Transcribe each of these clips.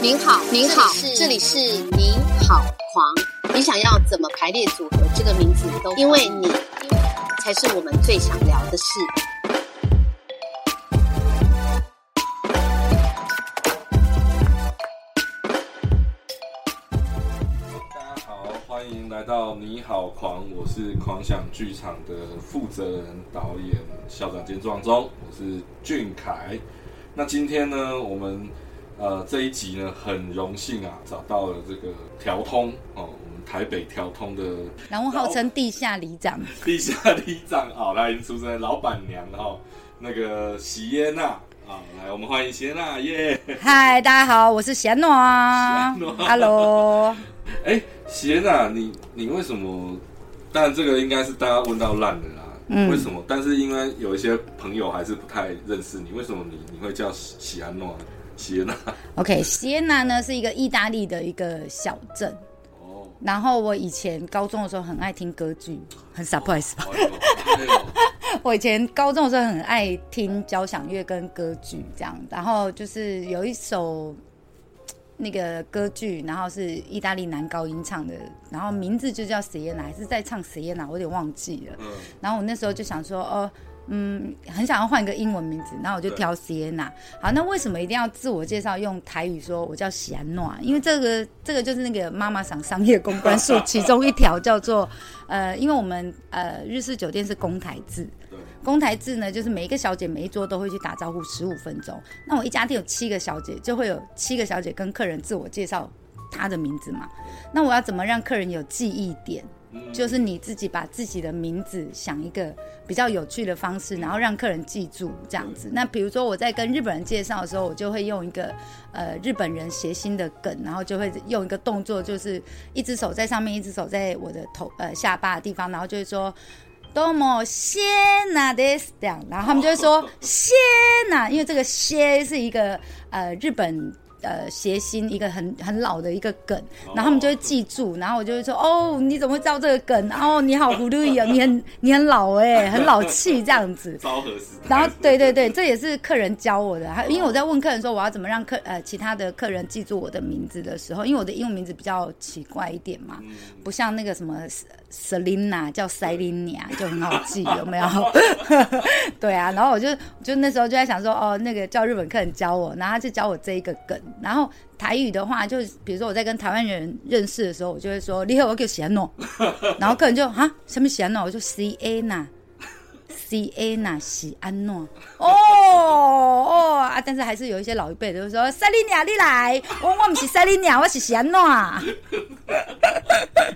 您好，您好，这里是你好狂。你想要怎么排列组合这个名字都，因为你才是我们最想聊的事。到你好狂，我是狂想剧场的负责人、导演、校长兼壮中，我是俊凯。那今天呢，我们呃这一集呢，很荣幸啊，找到了这个调通哦，我们台北调通的然后号称地下里长，地下里长啊，来已经出生的老板娘哈、那个喜耶娜啊，来我们欢迎喜耶娜耶。嗨，大家好，我是贤诺贤诺，Hello，哎，喜耶娜，你你为什么？当然这个应该是大家问到烂的啦。嗯为什么？但是因为有一些朋友还是不太认识你，为什么你你会叫喜喜安诺 呢？喜耶娜？OK，西耶纳呢是一个意大利的一个小镇，哦，然后我以前高中的时候很爱听歌剧，很 surprise 我以前高中的时候很爱听交响乐跟歌剧这样，然后就是有一首那个歌剧，然后是意大利男高音唱的，然后名字就叫 Sienna，还是在唱 Sienna，我有点忘记了。嗯，然后我那时候就想说，哦，嗯，很想要换一个英文名字，然后我就挑 Sienna。好，那为什么一定要自我介绍用台语说我叫喜安诺啊？因为这个这个就是那个妈妈桑商业公关术 其中一条叫做，呃，因为我们呃日式酒店是公台制，对，公台制呢，就是每一个小姐每一桌都会去打招呼十五分钟。那我一家店有七个小姐，就会有七个小姐跟客人自我介绍她的名字嘛。那我要怎么让客人有记忆点？嗯就是你自己把自己的名字想一个比较有趣的方式，然后让客人记住这样子。那比如说我在跟日本人介绍的时候，我就会用一个呃日本人谐星的梗，然后就会用一个动作，就是一只手在上面，一只手在我的头呃下巴的地方，然后就会说。多么谢娜 this 这样，然后他们就会说谢娜，因为这个谢是一个呃日本呃谐星，一个很很老的一个梗，然后他们就会记住，然后我就会说哦，你怎么会知道这个梗？哦，你好葫芦哦，你很你很老哎、很老气这样子。昭和时代。然后对对对，这也是客人教我的。还因为我在问客人说我要怎么让客呃其他的客人记住我的名字的时候，因为我的英文名字比较奇怪一点嘛，嗯不像那个什么 Selina 叫 Selina 就很好记，有没有？对啊，然后我就就那时候就在想说，哦，那个叫日本客人教我，然后他就教我这一个梗。然后台语的话，就比如说我在跟台湾人认识的时候，我就会说你好，我叫喜安诺，然后客人就哈什么喜安诺，我就 C A 呐。C A 呐，喜安诺哦哦啊！但是还是有一些老一辈的就说：“塞利亚，你来，我我不是塞利亚，我是喜安诺啊。”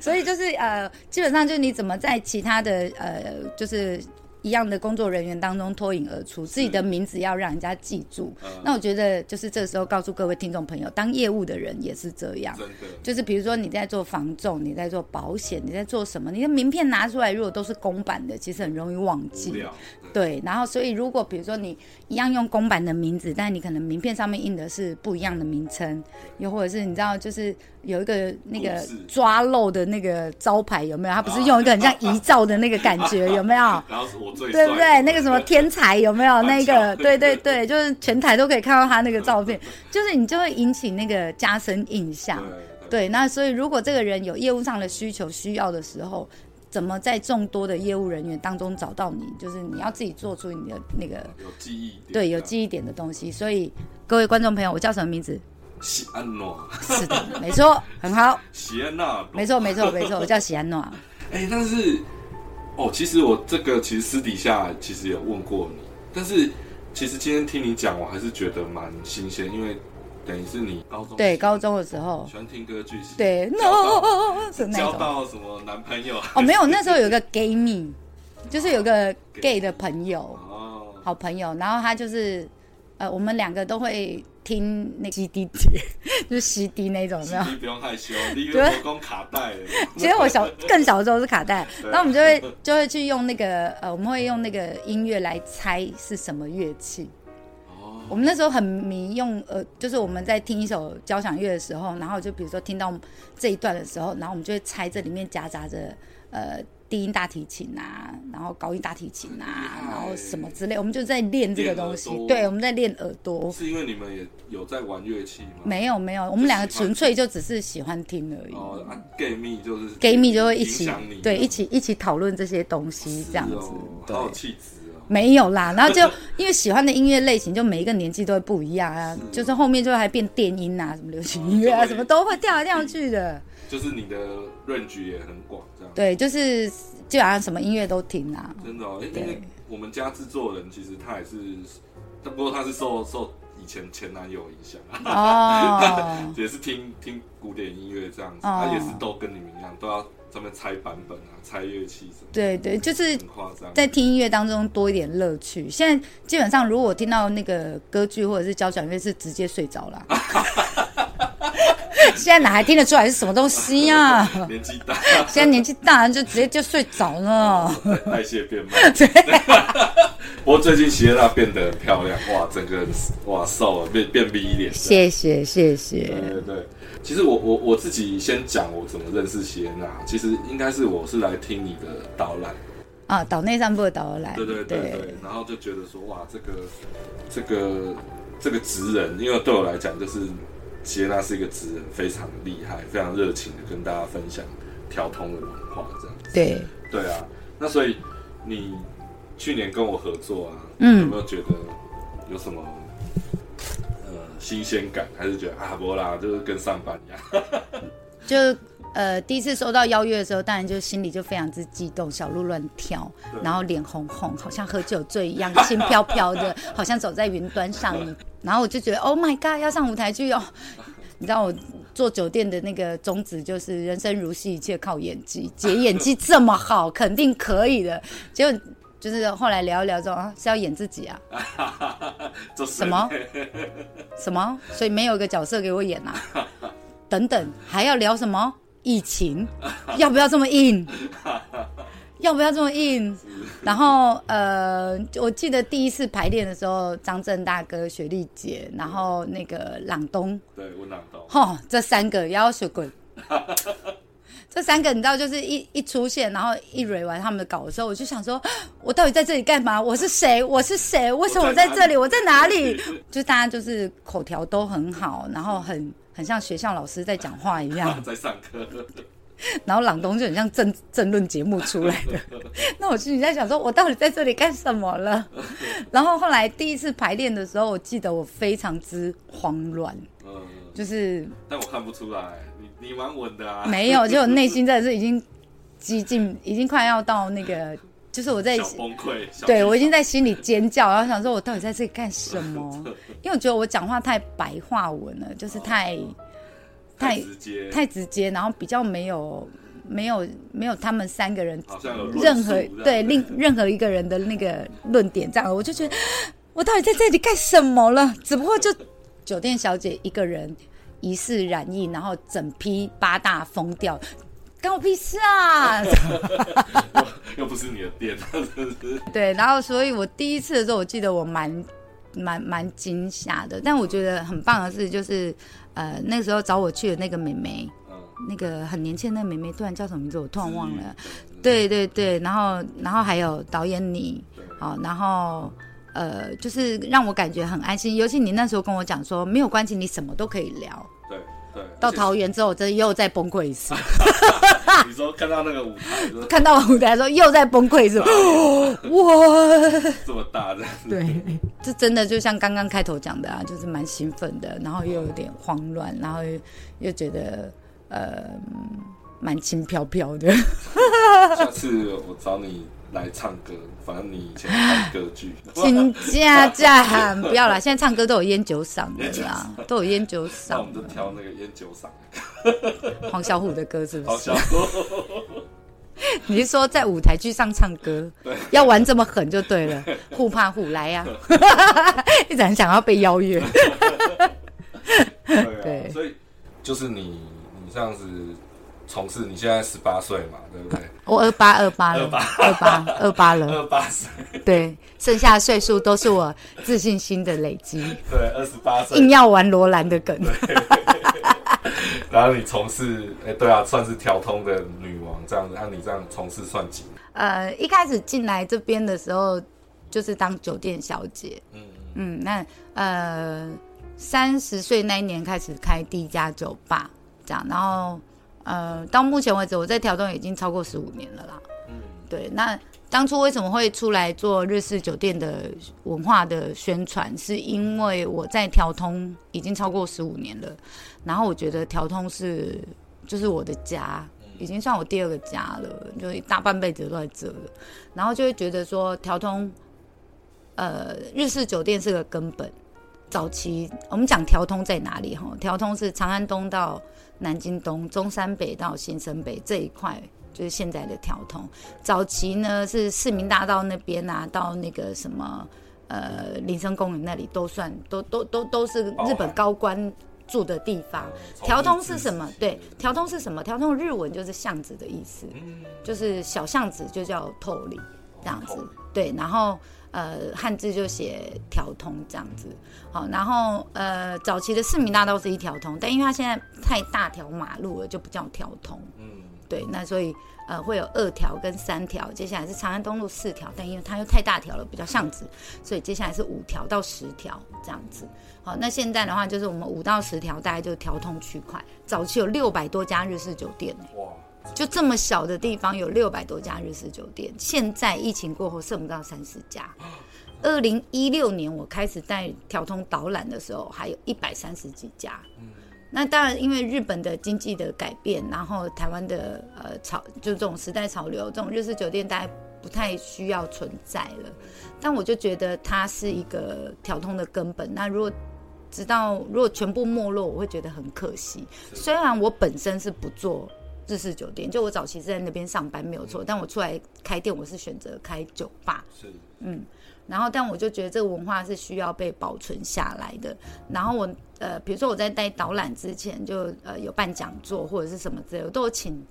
所以就是呃，基本上就是你怎么在其他的呃，就是一样的工作人员当中脱颖而出，自己的名字要让人家记住。嗯那我觉得就是这时候告诉各位听众朋友，当业务的人也是这样。就是比如说你在做房仲，你在做保险，你在做什么？你的名片拿出来，如果都是公版的，其实很容易忘记。聊。对，然后所以如果比如说你一样用公版的名字，但你可能名片上面印的是不一样的名称，又或者是你知道就是有一个那个抓漏的那个招牌有没有？他不是用一个很像遗照的那个感觉 有没有？然后是我最对不对？那个什么天才有没有？那个 对对对，就是全台都可以看到他那个照片，就是你就会引起那个加深印象。对对，那所以如果这个人有业务上的需求需要的时候，怎么在众多的业务人员当中找到你？就是你要自己做出你的那个有记忆点，对有记忆点的东西。所以各位观众朋友，我叫什么名字？喜安诺，是的，没错，很好，喜安娜，没错，没错，没错，我叫喜安诺。哎、但是哦，其实我这个其实私底下其实有问过你，但是其实今天听你讲，我还是觉得蛮新鲜，因为等于是你高中对，高中的时候。喜，欢听歌剧，是对，no 是那交。到什么男朋友？哦，没有，那时候有一个 gay 蜜，就是有个 gay 的朋友，哦，好朋友，然后他就是，呃，我们两个都会听那 CD 碟，就是 CD 那种，有没有？你不用害羞，你以对为我光卡带了？其实我小更小的时候是卡带，然后我们就会就会去用那个呃，我们会用那个音乐来猜是什么乐器。哦，我们那时候很迷用呃，就是我们在听一首交响乐的时候，然后就比如说听到这一段的时候，然后我们就会猜这里面夹杂着呃低音大提琴啊，然后高音大提琴啊，然后什么之类，我们就在练这个东西对，我们在练耳朵。是因为你们也有在玩乐器吗？没有没有，我们两个纯粹就只是喜欢听而已。哦啊，gay 蜜就是 gay 蜜就会一起对一起一起讨论这些东西，这样子。好有气质哦。没有啦，然后就因为喜欢的音乐类型，就每一个年纪都会不一样啊。就是后面就还变电音啊，什么流行音乐啊，什么都会跳来跳去的。就是你的 range 也很广，这样。对，就是基本上什么音乐都听啊。真的哦，因对为我们家制作人其实他也是，不过他是受受以前前男友影响啊，哦，也是听听古典音乐这样子，哦他也是都跟你们一样，都要专门拆版本啊，拆乐器什么，对对，就是很夸张。在听音乐当中多一点乐趣。现在基本上，如果我听到那个歌剧或者是交响乐，是直接睡着了。现在哪还听得出来是什么东西呀、年纪大，现在年纪大了就直接就睡着了。代谢变慢。不过最近席耶娜变得很漂亮，哇，整个人哇瘦了，变变 V 脸。谢谢谢谢。对对对，其实我我我自己先讲我怎么认识席耶娜，其实应该是我是来听你的导览，啊，岛内散步的导览，对对对对，然后就觉得说哇，这个这个这个职人，因为对我来讲就是席耶娜是一个职人，非常厉害，非常热情的跟大家分享调通的文化这样子。对对啊，那所以你去年跟我合作啊，嗯有没有觉得有什么呃新鲜感，还是觉得阿波拉，就是跟上班一样？就呃第一次收到邀约的时候，当然就心里就非常之激动，小鹿乱跳，然后脸红红，好像喝酒醉一样，轻飘飘的，好像走在云端上。然后我就觉得 Oh my God，要上舞台剧哦！你知道我做酒店的那个宗旨就是人生如戏，一切靠演技。姐演技这么好，肯定可以的。结果就是后来聊一聊之后啊，是要演自己啊？什么？什么？所以没有一个角色给我演啊？等等，还要聊什么？疫情？要不要这么硬？要不要这么硬？然后呃，我记得第一次排练的时候，张震大哥、雪莉姐，然后那个朗东，对，温朗东，吼，这三个要学滚。这三个你知道，就是一一出现，然后一蕊完他们的稿的时候，我就想说，我到底在这里干嘛？我是谁？我是谁？为什么我在这里？我在哪里？就大家就是口条都很好，然后很很像学校老师在讲话一样。在上课，然后朗东就很像政政论节目出来的，那我心里在想说，我到底在这里干什么了？然后后来第一次排练的时候，我记得我非常之慌乱，嗯，就是但我看不出来，你你蛮稳的啊，没有，就我内心真的是已经激进，已经快要到那个，就是我在小崩溃，对我已剧经在心里尖叫，然后想说我到底在这里干什么？因为我觉得我讲话太白话文了，就是太太太直接，太直接，然后比较没有没有没有他们三个人任何对另任何一个人的那个论点，这样我就觉得我到底在这里干什么了？只不过就酒店小姐一个人疑似染疫，然后整批八大疯掉，关我屁事啊！又不是你的店？对，然后所以我第一次的时候，我记得我蛮蛮蛮惊吓的，但我觉得很棒的是，就是呃那时候找我去的那个妹妹，嗯，那个很年轻的那个妹妹，突然叫什么名字我突然忘了。对，对对对，然后然后还有导演你，对好，然后呃，就是让我感觉很安心。尤其你那时候跟我讲说，没有关系，你什么都可以聊。到桃园之后，我真的又再崩溃一次。你说看到那个舞台，看到舞台的时候，又再崩溃一次。哇，这么大这样子，对，这真的就像刚刚开头讲的啊，就是蛮兴奋的，然后又有点慌乱，然后又又觉得呃蛮轻飘飘的。下次我找你来唱歌，反正你以前看歌剧，请假假，不要啦！现在唱歌都有烟酒嗓的啦，都有烟酒嗓。那我们就挑那个烟酒嗓。黄小虎的歌是不是。你是说在舞台剧上唱歌，要玩这么狠就对了，互怕互来呀、一直很想要被邀约。对啊，对。所以就是你你这样子从事，你现在十八岁嘛，对不对？我二八二八了，二八二八了，二八岁，对，剩下的岁数都是我自信心的累积。对，二十八岁硬，要玩罗兰的梗，然后你从事，哎、对啊，算是调通的女王这样子，按你这样从事算几年？呃，一开始进来这边的时候，就是当酒店小姐。嗯嗯，那呃，三十岁那一年开始开第一家酒吧，这样，然后呃，到目前为止，我在调通已经超过十五年了啦。嗯对，那当初为什么会出来做日式酒店的文化的宣传？是因为我在调通已经超过十五年了，然后我觉得调通是就是我的家，已经算我第二个家了，就一大半辈子都在这了，然后就会觉得说调通，呃，日式酒店是个根本。早期我们讲调通在哪里哈？调通是长安东到南京东、中山北到新生北这一块，就是现在的调通。早期呢是市民大道那边啊，到那个什么呃林森公园那里都算都都都都是日本高官住的地方。哦调通是什么？对，调通是什么？调通日文就是巷子的意思，嗯就是小巷子就叫透里这样子。对，然后呃汉字就写条通这样子。好，然后呃早期的市民大道是一条通，但因为它现在太大条马路了，就不叫条通。嗯对，那所以呃会有二条跟三条，接下来是长安东路四条，但因为它又太大条了，比较巷子，所以接下来是五条到十条这样子。好，那现在的话就是我们五到十条大概就是调通区块，早期有六百多家日式酒店呢、哇，就这么小的地方有六百多家日式酒店，现在疫情过后剩不到三十家。二零一六年我开始带调通导览的时候，还有一百三十几家。那当然，因为日本的经济的改变，然后台湾的呃潮，就这种时代潮流，这种日式酒店大概不太需要存在了。但我就觉得它是一个调通的根本。那如果直到如果全部没落，我会觉得很可惜。虽然我本身是不做日式酒店，就我早期是在那边上班没有错，但我出来开店，我是选择开酒吧。是嗯然后，但我就觉得这个文化是需要被保存下来的。然后我呃，比如说我在带导览之前就，呃有办讲座或者是什么之类，我都有请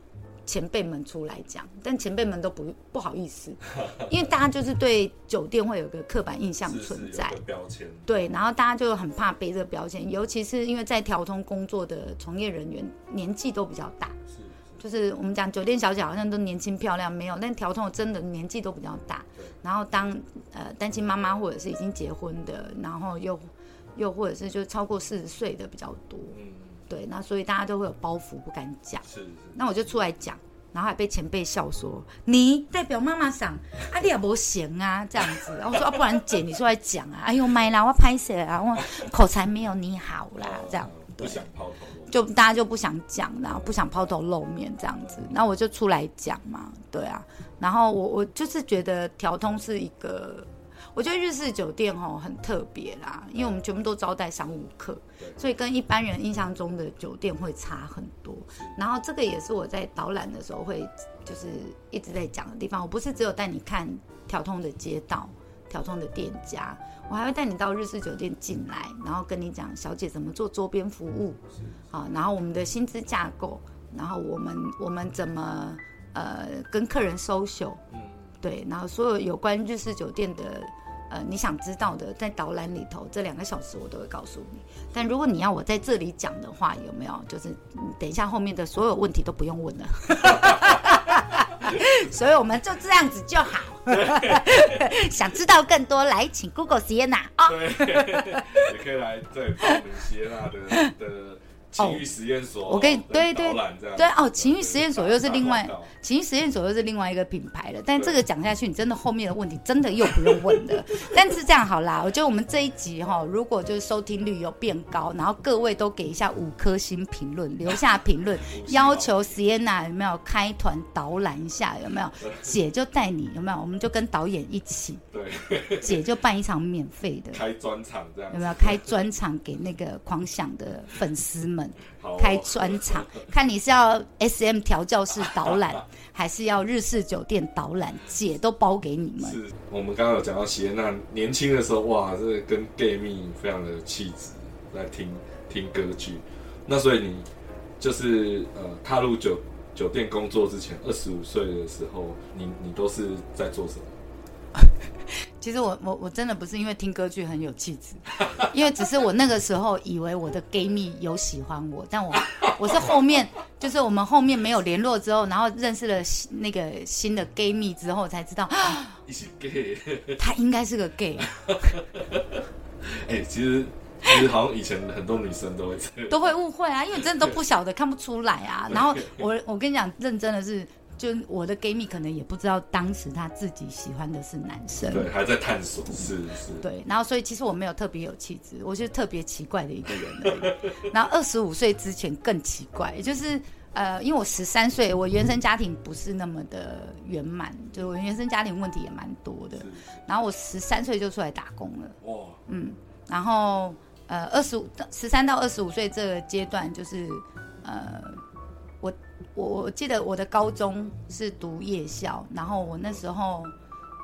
前辈们出来讲，但前辈们都不不好意思，因为大家就是对酒店会有个刻板印象存在。个标签，对，然后大家就很怕背这个标签，尤其是因为在调通工作的从业人员年纪都比较大，是是就是我们讲酒店小姐好像都年轻漂亮，没有，但调通真的年纪都比较大。然后当呃单亲妈妈或者是已经结婚的，然后又又或者是就超过四十岁的比较多，嗯对，那所以大家都会有包袱不敢讲。是是，那我就出来讲，然后还被前辈笑说：“你代表妈妈想，啊你也不行啊，这样子。”然后我说：“啊，不然姐你出来讲啊，哎呦妈啦，我拍谁啊，我口才没有你好啦，这样。”哦不想抛头露就大家就不想讲，然后不想抛头露面这样子，那我就出来讲嘛，对啊。然后我我就是觉得调通是一个，我觉得日式酒店哦很特别啦，因为我们全部都招待商务客，所以跟一般人印象中的酒店会差很多。然后这个也是我在导览的时候会就是一直在讲的地方，我不是只有带你看调通的街道。调通的店家，我还会带你到日式酒店进来，然后跟你讲小姐怎么做周边服务，啊，然后我们的薪资架构，然后我们我们怎么呃跟客人 social，嗯对，然后所有有关日式酒店的呃你想知道的，在导览里头这两个小时我都会告诉你。但如果你要我在这里讲的话，有没有就是嗯等一下后面的所有问题都不用问了，所以我们就这样子就好。想知道更多，来请 Google Sienna 哦。对，也可以来这里报名 cna 的的情欲实验所，我跟你对对对哦，情欲实验所又是另外情欲实验所又是另外一个品牌了。但这个讲下去，你真的后面的问题真的又不用问了。但是这样好啦，我觉得我们这一集哈、如果就是收听率有变高，然后各位都给一下五颗星评论，留下评论，要求 Sienna 有没有开团导览一下，有没有？姐就带你有没有？我们就跟导演一起，对，姐就办一场免费的。开专场这样，有没有开专场给那个狂想的粉丝们？开专场，看你是要 S M 调教室导览，还是要日式酒店导览，姐都包给你们。是我们刚刚有讲到喜娜年轻的时候，哇，这个跟 gay 蜜非常的有气质，在听听歌剧。那所以你就是呃踏入酒酒店工作之前，二十五岁的时候，你你都是在做什么？其实我我我真的不是因为听歌剧很有气质，因为只是我那个时候以为我的 gay 蜜有喜欢我，但我我是后面，就是我们后面没有联络之后，然后认识了那个新的 gay 蜜之后，才知道 一起 gay。他应该是个 gay，哎、其实其实好像以前很多女生都会。都会误会啊，因为真的都不晓得，看不出来啊。然后我我跟你讲，认真的是，就我的 gay 蜜可能也不知道当时他自己喜欢的是男生。对，还在探索，是是。对，然后所以其实我没有特别有气质，我就是特别奇怪的一个人而已。然后二十五岁之前更奇怪，就是呃，因为我十三岁，我原生家庭不是那么的圆满，就我原生家庭问题也蛮多的。然后我十三岁就出来打工了，哇，嗯，然后呃，二十五十三到二十五岁这个阶段，就是呃，我我我记得我的高中是读夜校，然后我那时候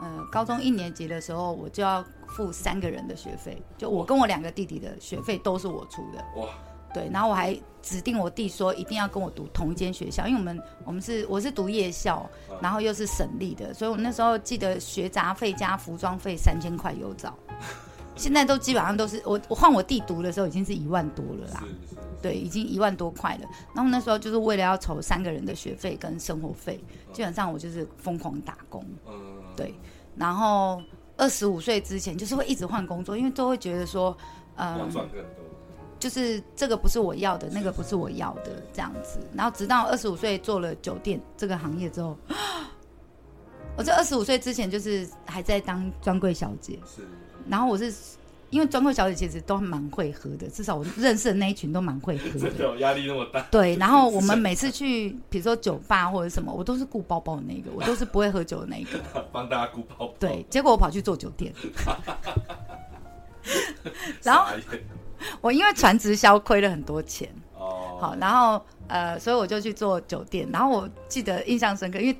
呃高中一年级的时候，我就要付三个人的学费，就我跟我两个弟弟的学费都是我出的。哇，对，然后我还指定我弟说一定要跟我读同一间学校，因为我们我们是我是读夜校，然后又是省立的，所以我那时候记得学杂费加服装费三千块有找。现在都基本上都是我我换我弟读的时候已经是一万多了啦。对，已经一万多块了。然后那时候就是为了要筹三个人的学费跟生活费，基本上我就是疯狂打工。嗯，对，然后二十五岁之前就是会一直换工作，因为都会觉得说，要嗯。就是这个不是我要的，那个不是我要的这样子。然后直到二十五岁做了酒店这个行业之后，我在二十五岁之前就是还在当专柜小姐，是，然后我是因为专柜小姐其实都蛮会喝的，至少我认识的那一群都蛮会喝的。真的压力那么大。对，然后我们每次去，比如说酒吧或者什么，我都是顾包包的那个，我都是不会喝酒的那一个。帮大家顾包包。对，结果我跑去做酒店，然后我因为传直销亏了很多钱，哦，好，然后呃，所以我就去做酒店。然后我记得印象深刻，因为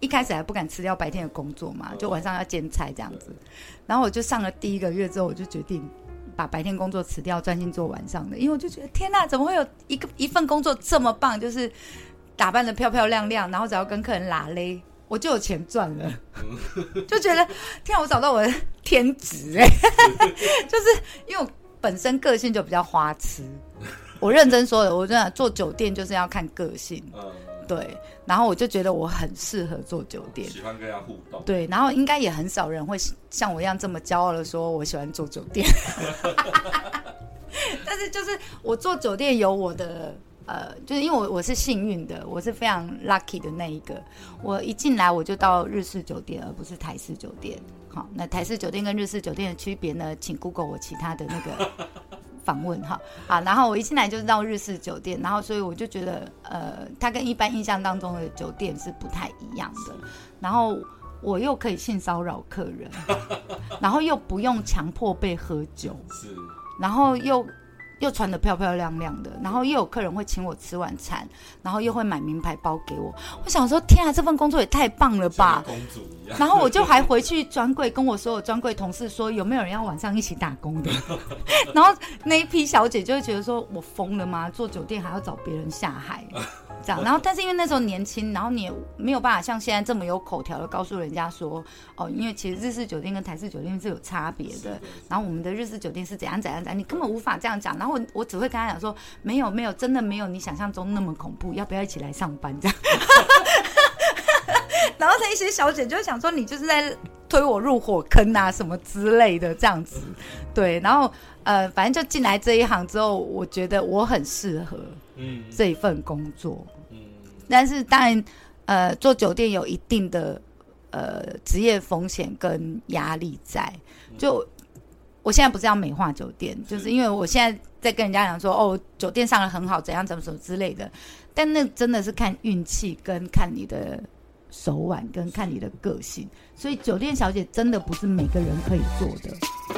一开始还不敢辞掉白天的工作嘛，就晚上要兼差这样子。然后我就上了第一个月之后，我就决定把白天工作辞掉，专心做晚上的，因为我就觉得天哪，怎么会有一个一份工作这么棒，就是打扮的漂漂亮亮，然后只要跟客人拉勒。我就有钱赚了，就觉得天啊，我找到我的天职哎、就是因为我本身个性就比较花痴，我认真说的，我真的做酒店就是要看个性，嗯，对。然后我就觉得我很适合做酒店，喜欢跟人家互动。对。然后应该也很少人会像我一样这么骄傲的说我喜欢做酒店，但是就是我做酒店有我的。呃，就是因为我我是幸运的，我是非常 lucky 的那一个。我一进来我就到日式酒店，而不是台式酒店。好，那台式酒店跟日式酒店的区别呢？请 Google 我其他的那个访问哈。啊，然后我一进来就是到日式酒店，然后所以我就觉得，呃，它跟一般印象当中的酒店是不太一样的。然后我又可以性骚扰客人，然后又不用强迫被喝酒，是，然后又又穿的漂漂亮亮的，然后又有客人会请我吃晚餐，然后又会买名牌包给我。我想说，天啊，这份工作也太棒了吧！公主一样。然后我就还回去专柜跟我所有专柜同事说，有没有人要晚上一起打工的？然后那一批小姐就会觉得说，我疯了吗？做酒店还要找别人下海，这样。然后但是因为那时候年轻，然后你也没有办法像现在这么有口条的告诉人家说，哦，因为其实日式酒店跟台式酒店是有差别的。然后我们的日式酒店是怎样怎样怎样，你根本无法这样讲。然后我我只会跟他讲说，没有没有，真的没有你想象中那么恐怖，要不要一起来上班这样？然后那一些小姐就会想说，你就是在推我入火坑啊，什么之类的这样子。对，然后呃，反正就进来这一行之后，我觉得我很适合嗯这一份工作。嗯，但是当然，呃，做酒店有一定的呃职业风险跟压力在。就我现在不是要美化酒店，就是因为我现在在跟人家讲说，哦，酒店上的很好，怎样怎么怎么之类的。但那真的是看运气，跟看你的手腕，跟看你的个性。所以酒店小姐真的不是每个人可以做的。